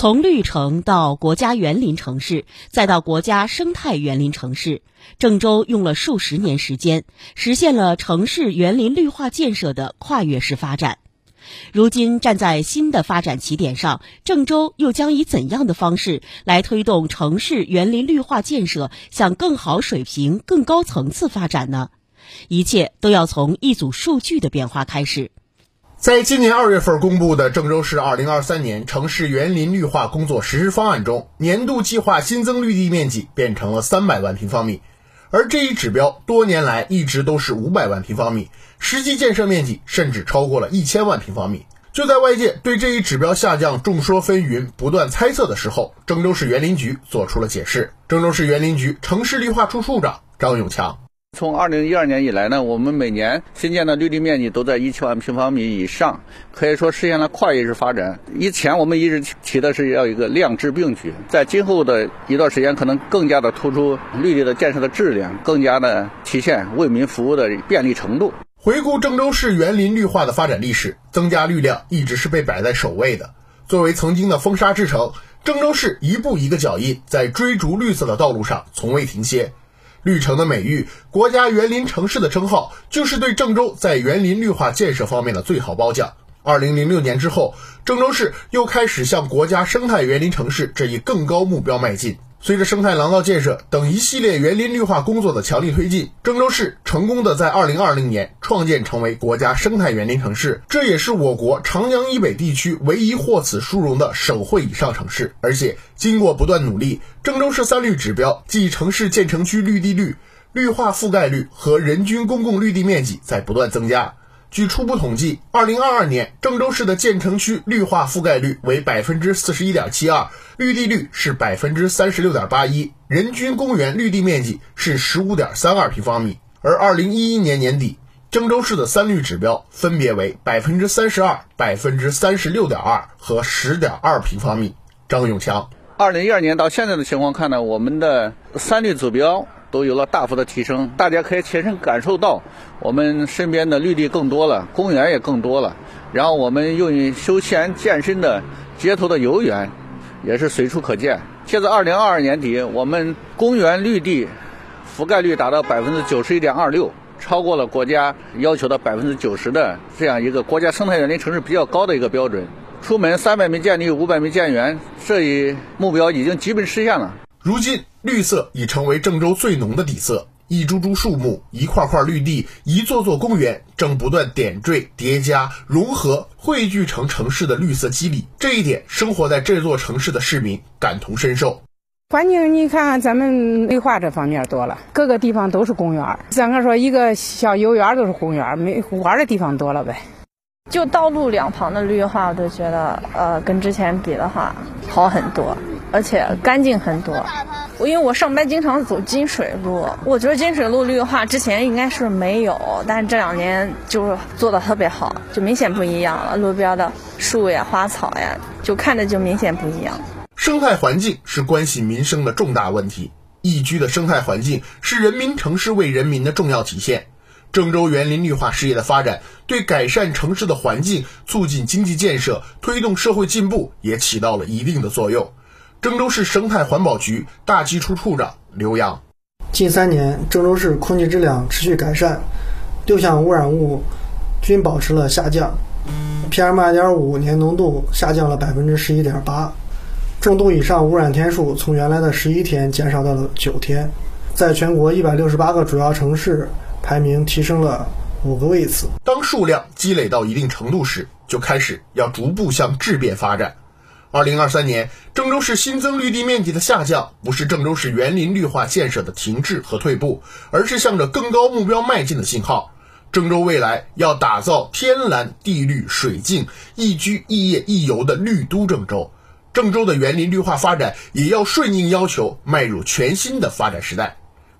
从绿城到国家园林城市，再到国家生态园林城市，郑州用了数十年时间，实现了城市园林绿化建设的跨越式发展。如今站在新的发展起点上，郑州又将以怎样的方式来推动城市园林绿化建设向更好水平、更高层次发展呢？一切都要从一组数据的变化开始。在今年二月份公布的郑州市二零二三年城市园林绿化工作实施方案中，年度计划新增绿地面积变成了三百万平方米，而这一指标多年来一直都是五百万平方米，实际建设面积甚至超过了一千万平方米。就在外界对这一指标下降众说纷纭、不断猜测的时候，郑州市园林局做出了解释。郑州市园林局城市绿化处处长张永强。从二零一二年以来呢，我们每年新建的绿地面积都在一千万平方米以上，可以说实现了跨越式发展。以前我们一直提的是要一个量质并举，在今后的一段时间，可能更加的突出绿地的建设的质量，更加的体现为民服务的便利程度。回顾郑州市园林绿化的发展历史，增加绿量一直是被摆在首位的。作为曾经的风沙之城，郑州市一步一个脚印，在追逐绿色的道路上从未停歇。绿城的美誉，国家园林城市的称号，就是对郑州在园林绿化建设方面的最好褒奖。二零零六年之后，郑州市又开始向国家生态园林城市这一更高目标迈进。随着生态廊道建设等一系列园林绿化工作的强力推进，郑州市成功的在二零二零年创建成为国家生态园林城市，这也是我国长江以北地区唯一获此殊荣的省会以上城市。而且经过不断努力，郑州市三绿指标即城市建成区绿地率、绿化覆盖率和人均公共绿地面积在不断增加。据初步统计，二零二二年郑州市的建成区绿化覆盖率为百分之四十一点七二，绿地率是百分之三十六点八一，人均公园绿地面积是十五点三二平方米。而二零一一年年底，郑州市的三绿指标分别为百分之三十二、百分之三十六点二和十点二平方米。张永强，二零一二年到现在的情况看呢，我们的三绿指标。都有了大幅的提升，大家可以切身感受到，我们身边的绿地更多了，公园也更多了。然后我们用于休闲健身的街头的游园，也是随处可见。截至二零二二年底，我们公园绿地覆盖率达到百分之九十一点二六，超过了国家要求的百分之九十的这样一个国家生态园林城市比较高的一个标准。出门三百米建绿，五百米建园，这一目标已经基本实现了。如今，绿色已成为郑州最浓的底色。一株株树木，一块块绿地，一座座公园，正不断点缀、叠加、融合、汇聚成城市的绿色肌理。这一点，生活在这座城市的市民感同身受。环境，你看看咱们绿化这方面多了，各个地方都是公园。咱个说一个小游园都是公园，没玩的地方多了呗。就道路两旁的绿化，我都觉得，呃，跟之前比的话，好很多。而且干净很多，我因为我上班经常走金水路，我觉得金水路绿化之前应该是没有，但是这两年就是做的特别好，就明显不一样了。路边的树呀、花草呀，就看着就明显不一样。生态环境是关系民生的重大问题，宜居的生态环境是人民城市为人民的重要体现。郑州园林绿化事业的发展，对改善城市的环境、促进经济建设、推动社会进步也起到了一定的作用。郑州市生态环保局大基处处长刘洋，近三年，郑州市空气质量持续改善，六项污染物均保持了下降，PM2.5 年浓度下降了百分之十一点八，重度以上污染天数从原来的十一天减少到了九天，在全国一百六十八个主要城市排名提升了五个位次。当数量积累到一定程度时，就开始要逐步向质变发展。二零二三年，郑州市新增绿地面积的下降，不是郑州市园林绿化建设的停滞和退步，而是向着更高目标迈进的信号。郑州未来要打造天蓝地绿水净、宜居宜业宜游的绿都郑州，郑州的园林绿化发展也要顺应要求，迈入全新的发展时代。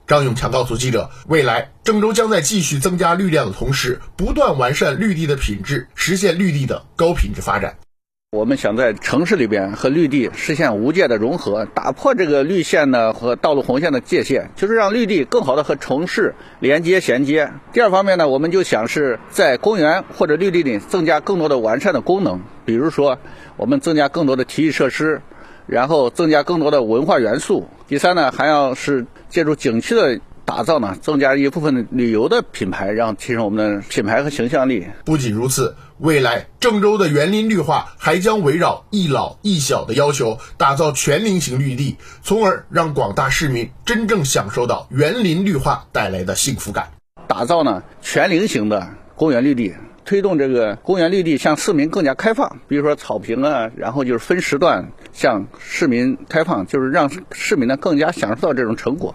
张永强告诉记者，未来郑州将在继续增加绿量的同时，不断完善绿地的品质，实现绿地的高品质发展。我们想在城市里边和绿地实现无界的融合，打破这个绿线呢和道路红线的界限，就是让绿地更好的和城市连接衔接。第二方面呢，我们就想是在公园或者绿地里增加更多的完善的功能，比如说我们增加更多的体育设施，然后增加更多的文化元素。第三呢，还要是借助景区的打造呢，增加一部分旅游的品牌，让提升我们的品牌和形象力。不仅如此，未来郑州的园林绿化还将围绕一老一小的要求，打造全龄型绿地，从而让广大市民真正享受到园林绿化带来的幸福感。打造呢全龄型的公园绿地，推动这个公园绿地向市民更加开放。比如说草坪啊，然后就是分时段向市民开放，就是让市民呢更加享受到这种成果。